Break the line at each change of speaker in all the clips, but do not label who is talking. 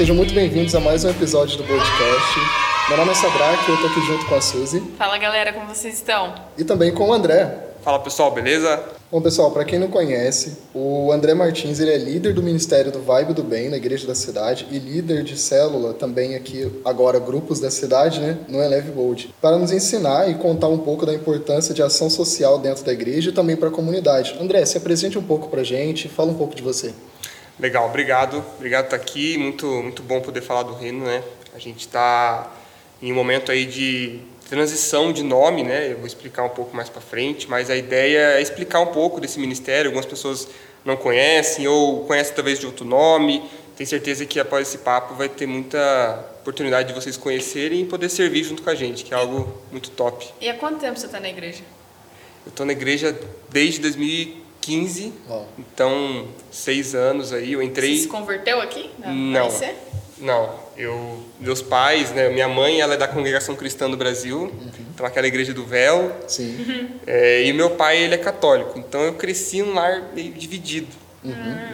Sejam muito bem-vindos a mais um episódio do podcast. Meu nome é Sadraque e eu tô aqui junto com a Suzy.
Fala galera, como vocês estão?
E também com o André.
Fala pessoal, beleza?
Bom, pessoal, para quem não conhece, o André Martins ele é líder do Ministério do Vibe do Bem na Igreja da Cidade e líder de célula também aqui, agora, grupos da cidade, né, no Eleve Bold, para nos ensinar e contar um pouco da importância de ação social dentro da igreja e também para a comunidade. André, se apresente um pouco para gente, fala um pouco de você.
Legal, obrigado. Obrigado por estar aqui. Muito, muito bom poder falar do reino, né? A gente está em um momento aí de transição de nome, né? Eu vou explicar um pouco mais para frente, mas a ideia é explicar um pouco desse ministério. Algumas pessoas não conhecem ou conhecem talvez de outro nome. Tenho certeza que após esse papo vai ter muita oportunidade de vocês conhecerem e poder servir junto com a gente, que é algo muito top.
E há quanto tempo você está na igreja?
Eu estou na igreja desde 2015,
Ó,
então seis anos aí. Eu entrei.
Você se converteu aqui? Na
Não. Não, eu, meus pais, né, minha mãe, ela é da Congregação Cristã do Brasil, então aquela igreja do véu,
sim.
é, e meu pai, ele é católico, então eu cresci num lar meio dividido.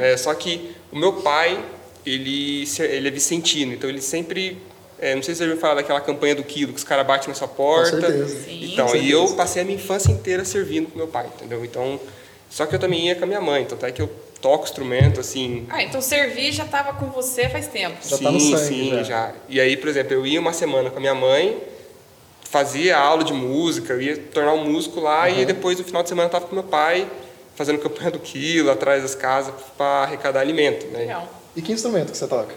É, só que o meu pai, ele, ele é vicentino, então ele sempre, é, não sei se você já ouviu falar daquela campanha do quilo, que os caras batem na sua porta.
certeza.
Sim.
Então,
Com
e eu
certeza.
passei a minha infância inteira servindo com meu pai, entendeu? Então, só que eu também ia com a minha mãe, então até que eu toco instrumento, assim,
Ah, então servir já estava com você faz tempo.
Já
sim,
tá no sangue,
sim,
já.
já. E aí, por exemplo, eu ia uma semana com a minha mãe, fazia aula de música, eu ia tornar um músico lá e depois no final de semana eu tava com meu pai fazendo campanha do quilo atrás das casas para arrecadar alimento, né?
Legal.
E que instrumento que você toca?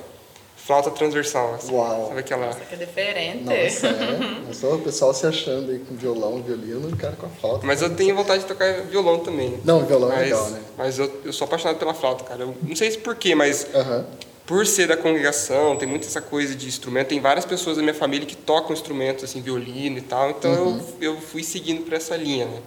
Flauta transversal, assim,
Uau.
sabe aquela
aqui é diferente.
Nossa, é. Sou o pessoal se achando aí com violão, violino e cara com a flauta.
Mas eu tenho vontade de tocar violão também.
Não, violão é
mas,
legal, né?
Mas eu, eu sou apaixonado pela flauta, cara. Eu não sei se porquê, mas
Aham.
por ser da congregação, tem muito essa coisa de instrumento. Tem várias pessoas da minha família que tocam instrumentos, assim, violino e tal. Então
Uhum.
eu, eu fui seguindo por essa linha, né?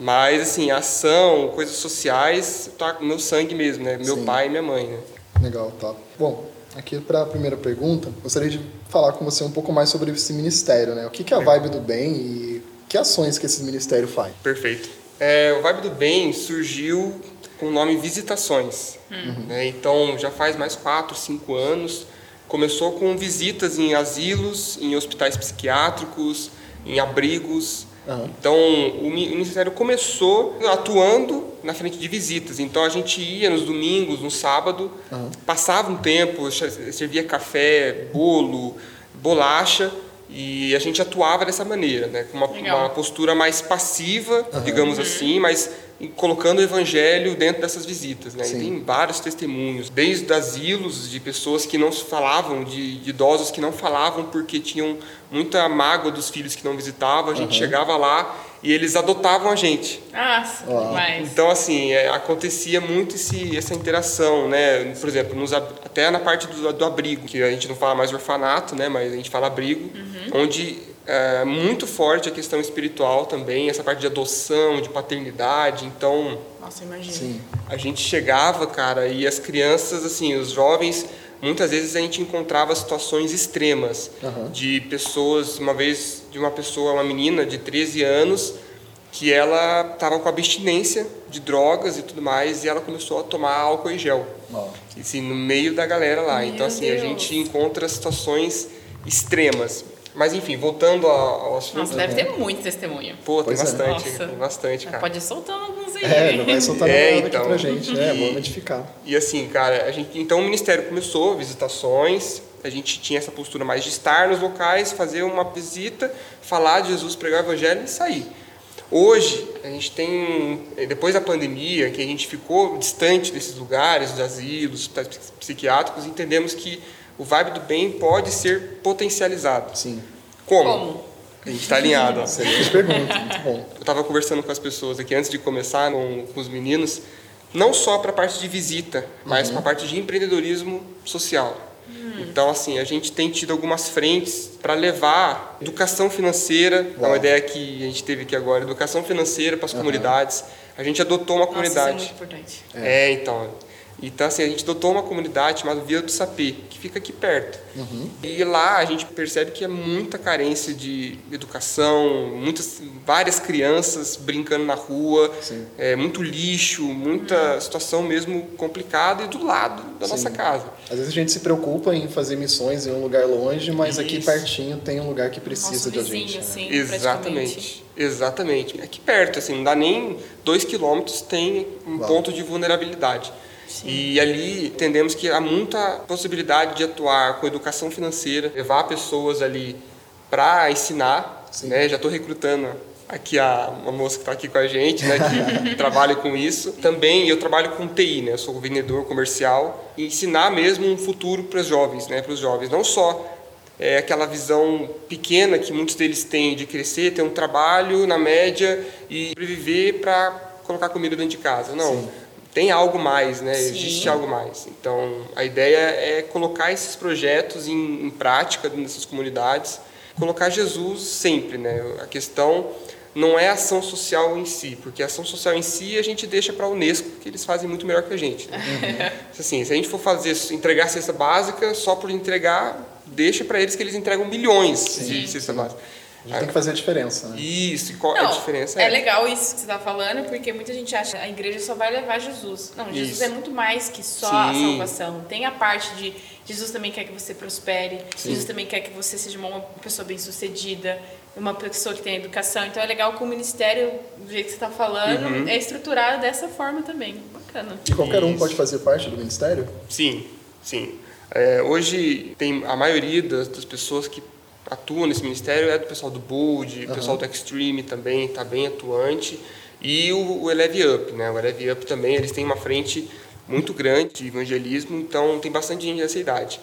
Mas, assim, ação, coisas sociais, tá no meu sangue mesmo, né? Meu
Sim.
pai e minha mãe, né?
Legal, top. Bom, aqui para a primeira pergunta, gostaria de falar com você um pouco mais sobre esse ministério, né? O que que é a Vibe do Bem e que ações que esse ministério faz?
Perfeito. É, o Vibe do Bem surgiu com o nome Visitações. né? Então, já faz mais 4, 5 anos. Começou com visitas em asilos, em hospitais psiquiátricos, em abrigos.
Aham.
Então, o mi- o Ministério começou atuando na frente de visitas. Então, a gente ia nos domingos, no sábado,
Aham.
passava um tempo, servia café, bolo, bolacha, e a gente atuava dessa maneira, né? com uma, uma postura mais passiva, digamos assim, mas colocando o evangelho dentro dessas visitas. Né? E tem vários testemunhos, desde asilos de pessoas que não falavam, de, de idosos que não falavam porque tinham muita mágoa dos filhos que não visitavam. A gente chegava lá e eles adotavam a gente.
Uau.
demais.
Então, assim, é, acontecia muito esse, essa interação, né? Por exemplo, nos até na parte do, do abrigo, que a gente não fala mais orfanato, né? Mas a gente fala abrigo, onde é muito forte a questão espiritual também, essa parte de adoção, de paternidade. Então,
Nossa, imagina.
Sim.
a gente chegava, cara, e as crianças, assim, os jovens, muitas vezes a gente encontrava situações extremas
Aham.
de pessoas, uma vez de uma pessoa, uma menina de 13 anos, que ela estava com abstinência de drogas e tudo mais, e ela começou a tomar álcool em gel,
Ó,
assim, no meio da galera lá.
Meu
então, assim, a
Deus.
gente encontra situações extremas. Mas, enfim, voltando ao, assunto.
Nossa, deve ter muito testemunho.
Pô, tem
Pois é.
bastante,
Nossa.
tem bastante, cara.
Pode ir soltando aí.
É, já vai soltar
É,
é,
então.
aqui pra gente, né? Vamos edificar.
E assim, cara, a gente, então o ministério começou, visitações, a gente tinha essa postura mais de estar nos locais, fazer uma visita, falar de Jesus, pregar o evangelho e sair. Hoje, a gente tem, depois da pandemia, que a gente ficou distante desses lugares, dos asilos, hospitais psi- psiquiátricos, entendemos que o vibe do bem pode ser potencializado.
Sim.
Como?
Como?
A gente está alinhado.
Excelente pergunta, muito bom.
Eu estava conversando com as pessoas aqui antes de começar, com, com os meninos, não só para a parte de visita, mas para a parte de empreendedorismo social. Então, assim, a gente tem tido algumas frentes para levar educação financeira, é uma ideia que a gente teve aqui agora, educação financeira para as comunidades. A gente adotou uma
Nossa, isso é
comunidade.
muito importante.
É, então. Então, assim, a gente adotou uma comunidade chamada Vila do Sapê, que fica aqui perto. E lá a gente percebe que é muita carência de educação, muitas, várias crianças brincando na rua, é, muito lixo, muita situação mesmo complicada e do lado da
Sim.
nossa casa.
Às vezes a gente se preocupa em fazer missões em um lugar longe, mas aqui
Isso.
pertinho tem um lugar que precisa
Nosso
da
vizinho,
gente. né?
assim, praticamente.
Exatamente, exatamente. Aqui perto, assim, não dá nem dois quilômetros, tem um
Uau.
ponto de vulnerabilidade. E ali entendemos que há muita possibilidade de atuar com educação financeira, levar pessoas ali para ensinar.
Sim.
Né? Já estou recrutando aqui a uma moça que está aqui com a gente, né, que trabalha com isso. Também eu trabalho com TI, né? Eu sou vendedor comercial e ensinar mesmo um futuro para os jovens, né? Para os jovens, não só é aquela visão pequena que muitos deles têm de crescer, ter um trabalho na média e sobreviver para colocar comida dentro de casa. Não.
Sim.
Tem algo mais, né?
Sim.
Existe algo mais. Então, a ideia é colocar esses projetos em, em prática nessas comunidades, colocar Jesus sempre, né? A questão não é ação social em si, porque a ação social em si a gente deixa para a Unesco, que eles fazem muito melhor que a gente. Né? Assim, se a gente for fazer entregar cesta básica só por entregar, deixa para eles que eles entregam milhões de cesta básica.
A gente tem que fazer a diferença, né?
Isso, e qual
Não,
a diferença?
é legal isso que você está falando, porque muita gente acha que a igreja só vai levar Jesus. Não, Jesus
Isso.
é muito mais que só a
Sim.
salvação. Tem a parte de Jesus também quer que você prospere, Jesus também quer que você seja uma pessoa bem-sucedida, uma pessoa que tenha educação. Então é legal que o ministério, do jeito que você está falando,
Uhum.
é estruturado dessa forma também. Bacana.
E qualquer um
Isso.
pode fazer parte do ministério?
Sim, sim. É, hoje tem a maioria das, das pessoas que atuam nesse ministério é do pessoal do Bold, o pessoal do Extreme também está bem atuante e o, o Eleve Up, né? O Eleve Up também eles têm uma frente muito grande de evangelismo, então tem bastante gente dessa idade.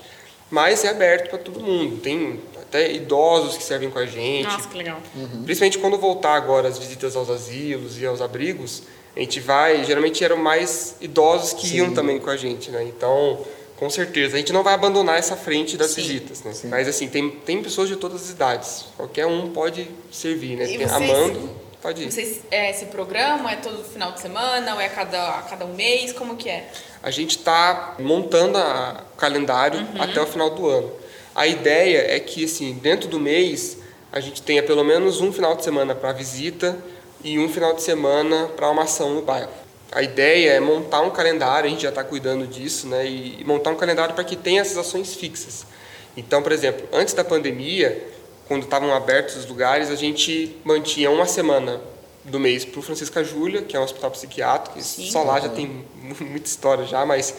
Mas é aberto para todo mundo. Tem até idosos que servem com a gente.
Nossa, que legal.
Principalmente quando voltar agora as visitas aos asilos e aos abrigos, a gente vai. Geralmente eram mais idosos que
Sim.
iam também com a gente, né? Então, com certeza, a gente não vai abandonar essa frente das
Sim.
visitas, né?
Sim.
Mas assim, tem, tem pessoas de todas as idades. Qualquer um pode servir, né?
Vocês-
Amando, pode ir.
Vocês, é, esse programa é todo final de semana ou é a cada, a cada um mês? Como que é?
A gente está montando a- o calendário
Uhum.
até o final do ano. A ideia é que, assim, dentro do mês, a gente tenha pelo menos um final de semana para visita e um final de semana para uma ação no bairro. A ideia é montar um calendário, a gente já está cuidando disso, né? E montar um calendário para que tenha essas ações fixas. Então, por exemplo, antes da pandemia, quando estavam abertos os lugares, a gente mantinha uma semana do mês para o Francisca Júlia, que é um hospital psiquiátrico,
Sim.
só lá já tem mu- muita história já, mas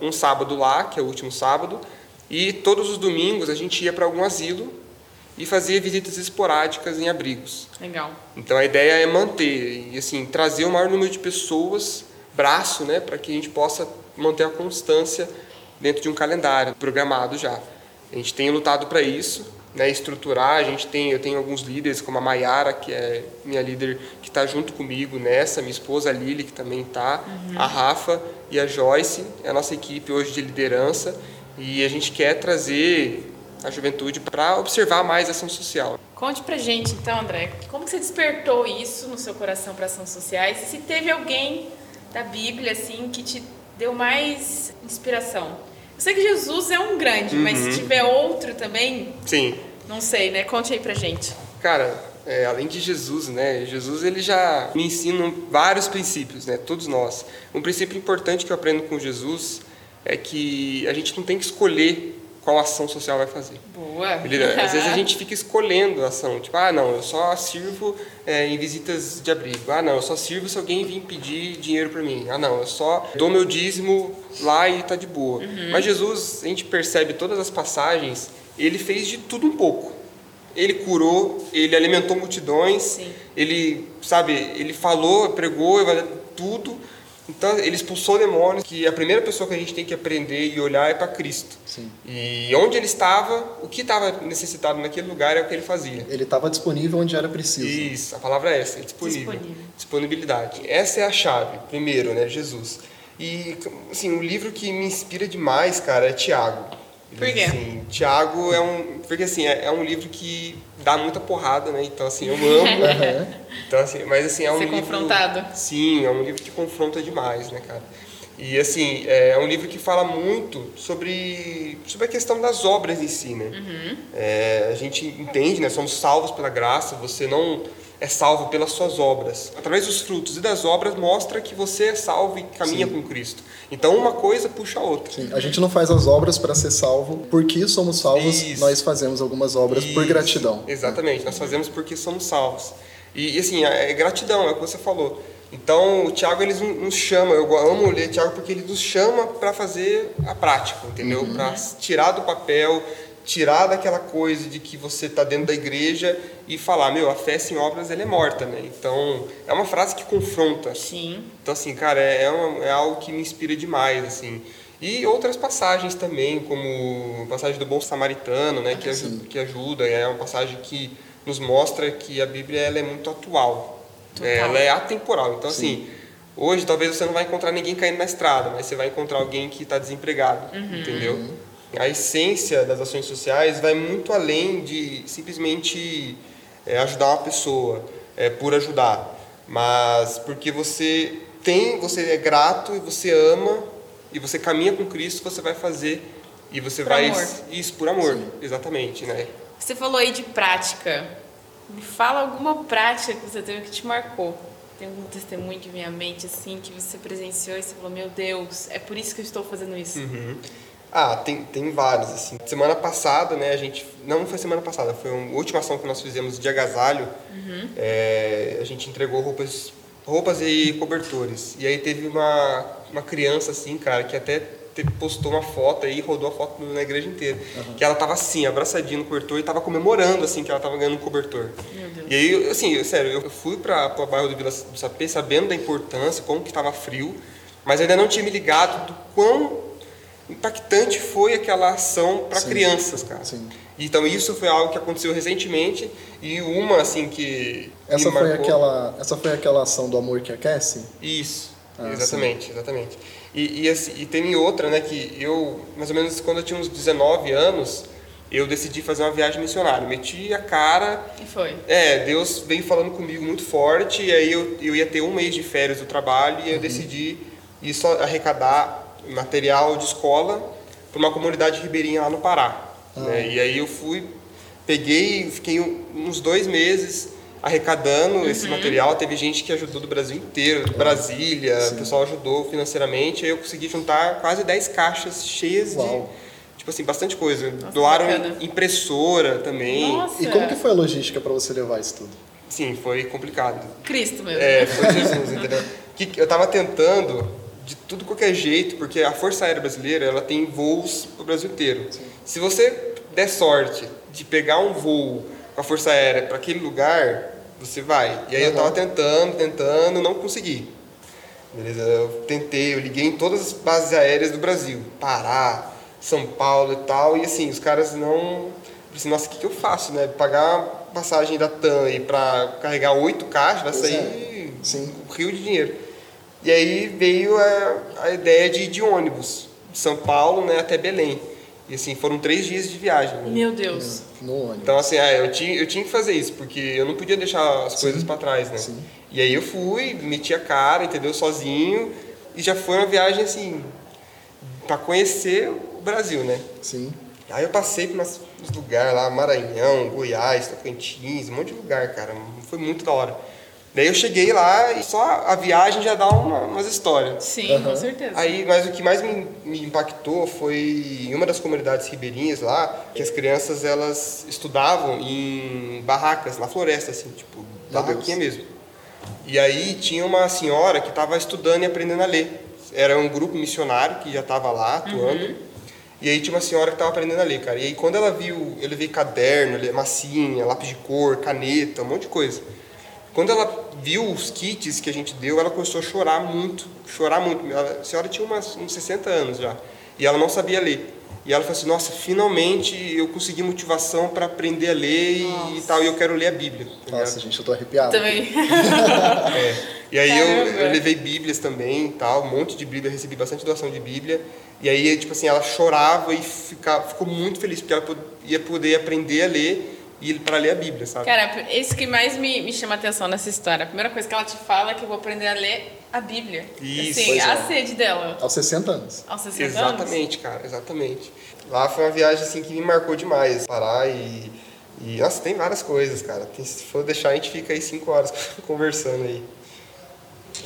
um sábado lá, que é o último sábado, e todos os domingos a gente ia para algum asilo e fazia visitas esporádicas em abrigos.
Legal.
Então a ideia é manter e assim trazer o maior número de pessoas, braço, né, para que a gente possa manter a constância dentro de um calendário programado já. A gente tem lutado para isso, né, estruturar. A gente tem, eu tenho alguns líderes como a Maiara, que é minha líder que está junto comigo nessa, minha esposa a Lili que também está, a Rafa e a Joyce, é a nossa equipe hoje de liderança e a gente quer trazer a juventude para observar mais a ação social.
Conte pra gente então, André, como que você despertou isso no seu coração para ações sociais? E se teve alguém da Bíblia assim que te deu mais inspiração? Eu sei que Jesus é um grande, mas
Uhum.
se tiver outro também,
Sim,
não sei, né? Conte aí pra gente.
Cara, é, além de Jesus, né? Jesus ele já me ensina vários princípios, né? Todos nós. Um princípio importante que eu aprendo com Jesus é que a gente não tem que escolher qual ação social vai fazer.
Boa.
Às vezes a gente fica escolhendo a ação, tipo, ah, não, eu só sirvo é, em visitas de abrigo. Ah, não, eu só sirvo se alguém vir pedir dinheiro para mim. Ah, não, eu só dou meu dízimo lá e tá de boa. Mas Jesus, a gente percebe todas as passagens, ele fez de tudo um pouco. Ele curou, ele alimentou multidões,
Sim.
ele, sabe, ele falou, pregou, tudo. Então, ele expulsou demônios, que a primeira pessoa que a gente tem que aprender e olhar é para Cristo.
Sim.
E onde ele estava, o que estava necessitado naquele lugar é o que ele fazia.
Ele estava disponível onde era preciso.
Isso, a palavra é essa, é disponível.
Disponível.
Disponibilidade. Essa é a chave, primeiro, né, Jesus. E, assim, o livro que me inspira demais, cara, é Tiago.
Por quê?
Assim, Tiago é um... Porque, assim, é, é um livro que dá muita porrada, né? Então, assim, eu amo.
Aham.
Então, assim, mas, assim, é um
Ser
livro...
confrontado.
Sim, é um livro que confronta demais, né, cara? E assim, é um livro que fala muito sobre, sobre a questão das obras em si, né?
Uhum.
É, a gente entende, né? Somos salvos pela graça, você não é salvo pelas suas obras. Através dos frutos e das obras mostra que você é salvo e caminha
Sim.
com Cristo. Então uma coisa puxa a outra.
Sim, a gente não faz as obras para ser salvo, porque somos salvos,
Isso.
nós fazemos algumas obras por
Isso,
gratidão.
Exatamente, nós fazemos porque somos salvos. E, e, assim, é gratidão, é o que você falou. Então, o Tiago ele nos chama, eu amo ler Tiago porque ele nos chama para fazer a prática, entendeu?
Uhum.
Para tirar do papel, tirar daquela coisa de que você está dentro da igreja e falar, meu, a fé sem obras ela é morta, né? Então, é uma frase que confronta.
Sim.
Então, assim, cara, é, é uma- é algo que me inspira demais, assim. E outras passagens também, como a passagem do Bom Samaritano, né, que, aju- que ajuda, é uma passagem que nos mostra que a Bíblia ela é muito atual.
Total.
Ela é atemporal. Então, assim, hoje talvez você não vai encontrar ninguém caindo na estrada, mas você vai encontrar alguém que está desempregado, entendeu? A essência das ações sociais vai muito além de simplesmente é, ajudar uma pessoa é, por ajudar, mas porque você tem, você é grato e você ama e você caminha com Cristo, você vai fazer e você
Por
vai
amor.
isso por amor, exatamente, né?
Você falou aí de prática. Me fala alguma prática que você teve que te marcou. Tem algum testemunho que vem à mente, assim, que você presenciou e você falou, meu Deus, é por isso que eu estou fazendo isso.
Uhum. Ah, tem, tem vários, assim. Semana passada, né, a gente... Não foi semana passada, foi a última ação que nós fizemos de agasalho. É, a gente entregou roupas, roupas e cobertores. E aí teve uma, uma criança, assim, cara, que até postou uma foto aí, rodou a foto na igreja inteira. Que ela tava assim, abraçadinha no cobertor e tava comemorando, assim, que ela tava ganhando um cobertor.
Meu Deus.
E aí, assim, eu- sério, eu fui para o bairro do Vila do Sapê sabendo da importância, como que estava frio, mas ainda não tinha me ligado do quão impactante foi aquela ação para
Sim.
crianças, cara.
Sim.
Então isso foi algo que aconteceu recentemente e uma assim que
Essa
me
foi,
marcou-
aquela, essa foi aquela ação do amor que aquece?
isso,
Ah,
exatamente, exatamente. E, e, assim, e tem outra, né, que eu, mais ou menos quando eu tinha uns 19 anos, eu decidi fazer uma viagem missionária. Meti a cara
E foi.
É, Deus veio falando comigo muito forte, e aí eu, eu ia ter um mês de férias do trabalho, e eu decidi ir só arrecadar material de escola para uma comunidade ribeirinha lá no Pará. né? E aí eu fui, peguei, fiquei uns dois meses arrecadando esse material. Teve gente que ajudou do Brasil inteiro, de Brasília, o pessoal ajudou financeiramente, aí eu consegui juntar quase 10 caixas cheias
Uau.
de, tipo assim, bastante coisa.
Nossa,
Doaram
bacana.
impressora também.
Nossa.
E como que foi a logística para você levar isso tudo?
Sim, foi complicado.
Cristo mesmo.
É, foi Jesus, entendeu? Que eu tava tentando de tudo qualquer jeito, porque a Força Aérea Brasileira, ela tem voos pro Brasil inteiro. Se você der sorte de pegar um voo com a Força Aérea para aquele lugar, você vai. E aí eu tava tentando, tentando, não consegui. Beleza? Eu tentei, eu liguei em todas as bases aéreas do Brasil, Pará, São Paulo e tal, e assim, os caras não. Assim, nossa, o que, que eu faço, né? Pagar passagem da TAM e para carregar oito caixas vai
Pois
sair
é. Sim.
um rio de dinheiro. E aí veio a, a ideia de ir de ônibus, de São Paulo né, até Belém. E assim, foram três dias de viagem. né?
Meu Deus.
No ônibus.
Então, assim, ah, eu, tinha, eu tinha que fazer isso, porque eu não podia deixar as coisas para trás, né?
Sim.
E aí eu fui, meti a cara, entendeu? Sozinho, e já foi uma viagem, assim, para conhecer o Brasil, né?
Sim.
Aí eu passei por umas- uns lugares lá, Maranhão, Goiás, Tocantins, um monte de lugar, cara. Foi muito da hora. Daí eu cheguei lá e só a viagem já dá uma, umas histórias.
Sim,
Aham.
com certeza.
Aí, mas o que mais me, me impactou foi em uma das comunidades ribeirinhas lá, que as crianças elas estudavam em barracas, na floresta, assim, tipo,
Meu
barraquinha
Deus.
mesmo. E aí tinha uma senhora que estava estudando e aprendendo a ler. Era um grupo missionário que já estava lá atuando. E aí tinha uma senhora que estava aprendendo a ler, cara. E aí quando ela viu, eu levei caderno, ele- massinha, lápis de cor, caneta, um monte de coisa. Quando ela viu os kits que a gente deu, ela começou a chorar muito, chorar muito. Ela- a senhora tinha umas, uns 60 anos já, e ela não sabia ler. E ela falou assim, nossa, finalmente eu consegui motivação para aprender a ler e, e tal, e eu quero ler a Bíblia. tá?
Nossa, gente, eu tô arrepiado.
Também.
É. E aí eu, eu levei Bíblias também e tal, um monte de Bíblia, recebi bastante doação de Bíblia. E aí, tipo assim, ela chorava e fica, ficou muito feliz, porque ela ia poder aprender a ler e para ler a Bíblia, sabe?
Cara, isso que mais me, me chama a atenção nessa história. A primeira coisa que ela te fala é que eu vou aprender a ler a Bíblia.
Isso.
Assim,
Pois
a
é.
sede dela.
Aos 60 anos.
Aos 60 anos.
Exatamente, cara, exatamente. Lá foi uma viagem assim que me marcou demais. Parar e. e nossa, tem várias coisas, cara. Tem- se for deixar, a gente fica aí cinco horas conversando aí.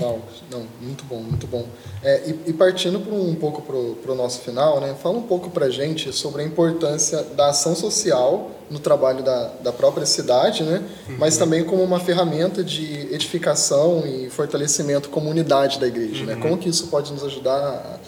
Não, não, muito bom, muito bom. É, e, e partindo pro, um pouco para o nosso final, né, fala um pouco para gente sobre a importância da ação social no trabalho da, da própria cidade, né, mas também como uma ferramenta de edificação e fortalecimento comunidade da igreja. Né? Como que isso pode nos ajudar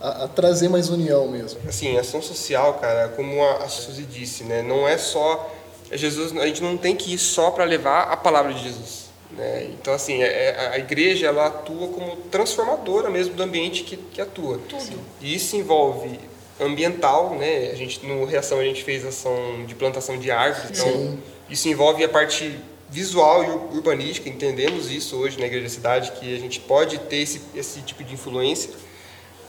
a, a- a trazer mais união mesmo?
Assim, ação social, cara, como a, a Suzy disse, né? Não é só Jesus, a gente não tem que ir só para levar a palavra de Jesus, né? Então, assim, é- é- a igreja ela atua como transformadora mesmo do ambiente que, que atua.
Tudo.
E isso envolve ambiental, né? A gente no reação a gente fez ação de plantação de árvores, então
Sim.
isso envolve a parte visual e ur- urbanística. Entendemos isso hoje na igreja da cidade que a gente pode ter esse, esse tipo de influência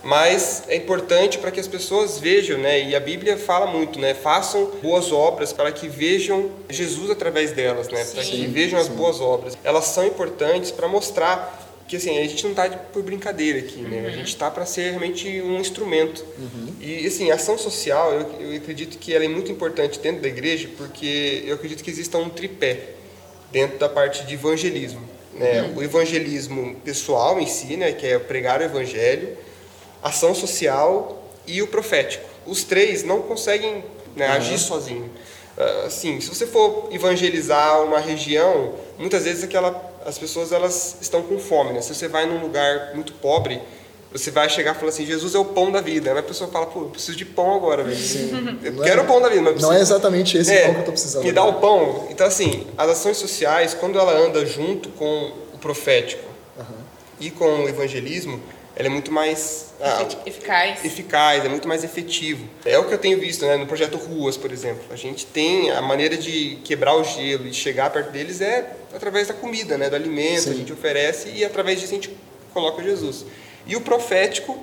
mas é importante para que as pessoas vejam, né? E a Bíblia fala muito, né? Façam boas obras para que vejam Jesus através delas, né? Para que vejam as
Sim.
boas obras. Elas são importantes para mostrar que assim a gente não está por brincadeira aqui, né? A gente está para ser realmente um instrumento. E assim, a ação social, eu, eu acredito que ela é muito importante dentro da igreja, porque eu acredito que exista um tripé dentro da parte de evangelismo, né? O evangelismo pessoal em si, né? Que é pregar o evangelho ação social e o profético. Os três não conseguem né, agir sozinho. Ah, Assim, se você for evangelizar uma região, muitas vezes aquela, as pessoas elas estão com fome. Né? Se você vai num lugar muito pobre, você vai chegar e falar assim, Jesus é o pão da vida. Aí a pessoa fala, pô, eu preciso de pão agora, velho. Eu
Não é-
quero o pão da vida, mas eu
Não é
preciso-
exatamente esse
é,
pão que eu estou precisando.
Me dá
agora.
o pão. Então, assim, as ações sociais, quando ela anda junto com o profético e com o evangelismo, ela é muito mais ah,
Efic- Eficaz.
eficaz, é muito mais efetivo. É o que eu tenho visto né, no projeto Ruas, por exemplo. A gente tem a maneira de quebrar o gelo e chegar perto deles é através da comida, né, do alimento,
Sim.
a gente oferece e através disso a gente coloca Jesus. E o profético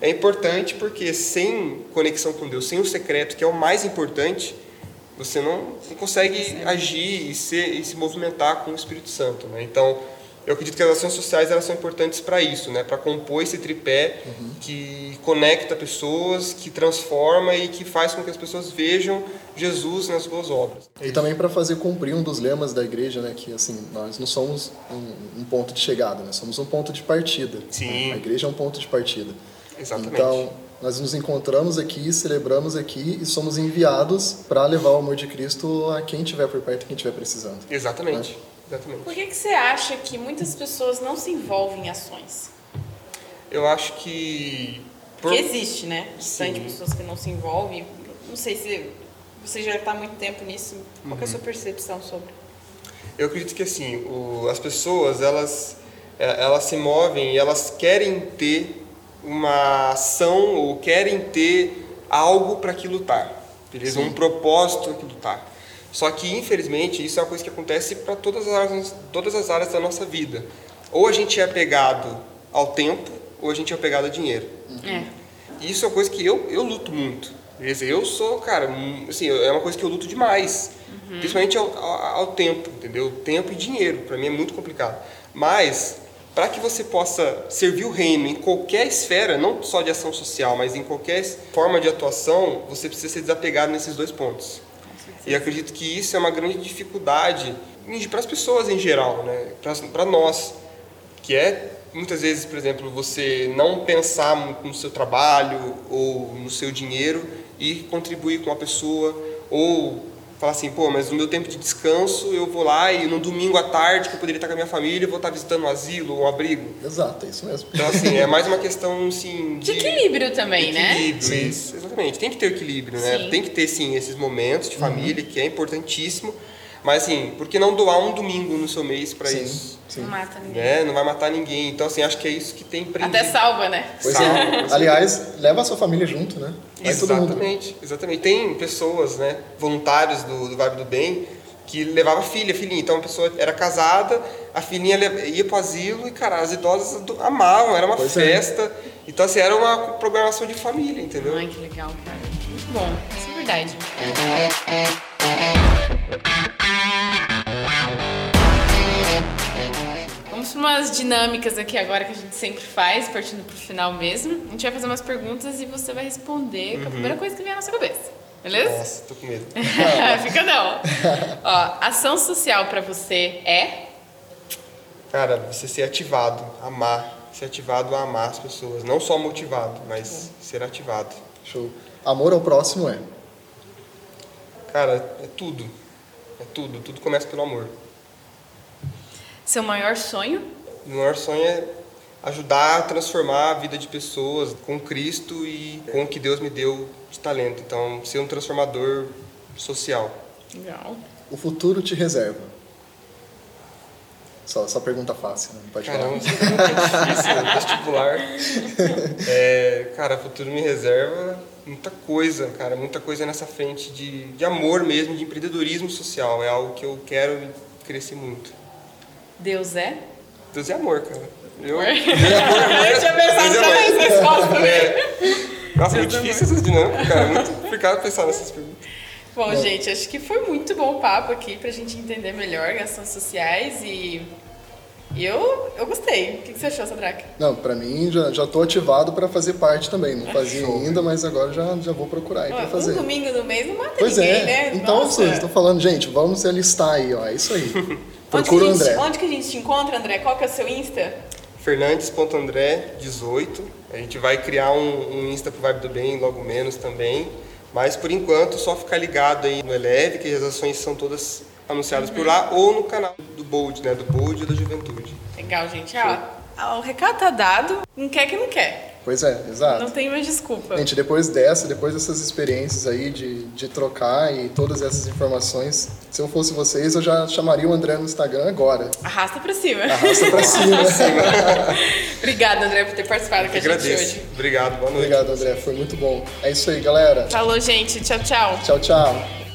é importante porque sem conexão com Deus, sem o secreto, que é o mais importante, você não, não consegue agir e, ser, e se movimentar com o Espírito Santo. Né? Então, eu acredito que as ações sociais elas são importantes para isso, né? para compor esse tripé que conecta pessoas, que transforma e que faz com que as pessoas vejam Jesus nas boas obras.
E também para fazer cumprir um dos lemas da igreja, né, que assim nós não somos um, um ponto de chegada, né, somos um ponto de partida.
Sim.
A igreja é um ponto de partida.
Exatamente.
Então nós nos encontramos aqui, celebramos aqui e somos enviados para levar o amor de Cristo a quem tiver por perto, quem estiver precisando.
Exatamente. Exatamente.
Por que, que você acha que muitas pessoas não se envolvem em ações?
Eu acho que por-
Porque existe, né? Bastante
Sim.
pessoas que não se envolvem. Não sei se você já está há muito tempo nisso. Qual que é a sua percepção sobre?
Eu acredito que assim, o- as pessoas elas é, elas se movem e elas querem ter uma ação ou querem ter algo para que lutar, beleza? Um propósito para que lutar. Só que infelizmente isso é uma coisa que acontece para todas as áreas, todas as áreas da nossa vida. Ou a gente é apegado ao tempo, ou a gente é apegado ao dinheiro.
É.
E isso é uma coisa que eu, eu luto muito. Eu sou, cara, assim, é uma coisa que eu luto demais. Principalmente ao, ao, ao tempo, entendeu? Tempo e dinheiro. Para mim é muito complicado. Mas, para que você possa servir o reino em qualquer esfera, não só de ação social, mas em qualquer forma de atuação, você precisa ser desapegado nesses dois pontos. E acredito que isso é uma grande dificuldade para as pessoas em geral, né? para nós que é muitas vezes, por exemplo, você não pensar muito no seu trabalho ou no seu dinheiro e contribuir com a pessoa ou falar assim, pô, mas no meu tempo de descanso eu vou lá e no domingo à tarde que eu poderia estar com a minha família eu vou estar visitando um asilo ou um abrigo.
Exato, é isso mesmo.
Então assim, é mais uma questão assim
De equilíbrio também, né?
equilíbrio, isso, exatamente. Tem que ter equilíbrio, né?
Sim.
Tem que ter, sim, esses momentos de família, que é importantíssimo. Mas, assim, por que não doar um domingo no seu mês para isso?
sim.
Não mata ninguém.
Né? Não vai matar ninguém. Então, assim, acho que é isso que tem prendido.
Até salva, né?
Pois
Salva,
é.
com certeza.
Aliás, leva a sua família junto, né? Vai todo mundo.
Exatamente, exatamente. Tem pessoas, né, voluntários do, do Vibe do Bem, que levava filha, filhinha. Então a pessoa era casada, a filhinha ia pro asilo e, cara, as idosas do- amavam, era uma
Pois é.
festa. Então, assim, era uma programação de família, entendeu?
Ai, que legal, cara. Muito bom. Isso é verdade. Vamos para umas dinâmicas aqui agora que a gente sempre faz, partindo para o final mesmo. A gente vai fazer umas perguntas e você vai responder com é a primeira uhum. coisa que vier na sua cabeça. Beleza?
Nossa, tô com medo.
Fica não. Ó, ação social para você é?
Cara, você ser ativado, amar. Ser ativado a amar as pessoas. Não só motivado, mas ser ativado.
Show. Amor ao próximo é?
Cara, é tudo é tudo. Tudo começa pelo amor.
Seu maior sonho?
O maior sonho é ajudar a transformar a vida de pessoas com Cristo e com o que Deus me deu de talento. Então, ser um transformador social.
Legal.
O futuro te reserva. Só, só pergunta fácil, né? Pode
Caramba,
falar.
isso é. Vestibular. É, cara, o futuro me reserva muita coisa, cara. Muita coisa nessa frente de, de amor mesmo, de empreendedorismo social. É algo que eu quero crescer muito.
Deus é?
Deus é amor, cara. Eu,
Eu tinha pensado
é amor.
nessa resposta também.
É. Nossa, muito difícil essas dinâmicas, cara. Muito complicado pensar nessas perguntas.
Bom, gente, acho que foi muito bom o papo aqui pra gente entender melhor ações sociais e e eu, eu gostei. O que que você achou, Sadraque?
Não, pra mim já, já tô ativado pra fazer parte também. Não fazia ainda, mas agora já, já vou procurar aí pra
Um
fazer.
domingo no mês não mata
Pois
ninguém,
é.
né?
Então,
Nossa.
vocês estão falando, gente, vamos se alistar aí, ó. É isso aí.
Onde que,
Procura
a
o
gente,
André.
onde que a gente te encontra, André? Qual que é o seu Insta?
Fernandes.andré18. A gente vai criar um, um Insta pro Vibe do Bem logo menos também. Mas por enquanto, só ficar ligado aí no Eleve, que as ações são todas anunciadas por lá, ou no canal do Bold, né? Do Bold e da Juventude.
Legal, gente. Ó, o recado tá dado. Não quer que não quer.
Pois é, exato.
Não tem mais desculpa.
Gente, depois dessa, depois dessas experiências aí de, de trocar e todas essas informações, se eu fosse vocês, eu já chamaria o André no Instagram agora.
Arrasta pra cima.
Arrasta pra cima.
Obrigada, André, por ter participado com a gente
Agradeço.
hoje.
Obrigado, boa noite.
Obrigado, André. Foi muito bom. É isso aí, galera.
Falou, gente. Tchau, tchau.
Tchau, tchau.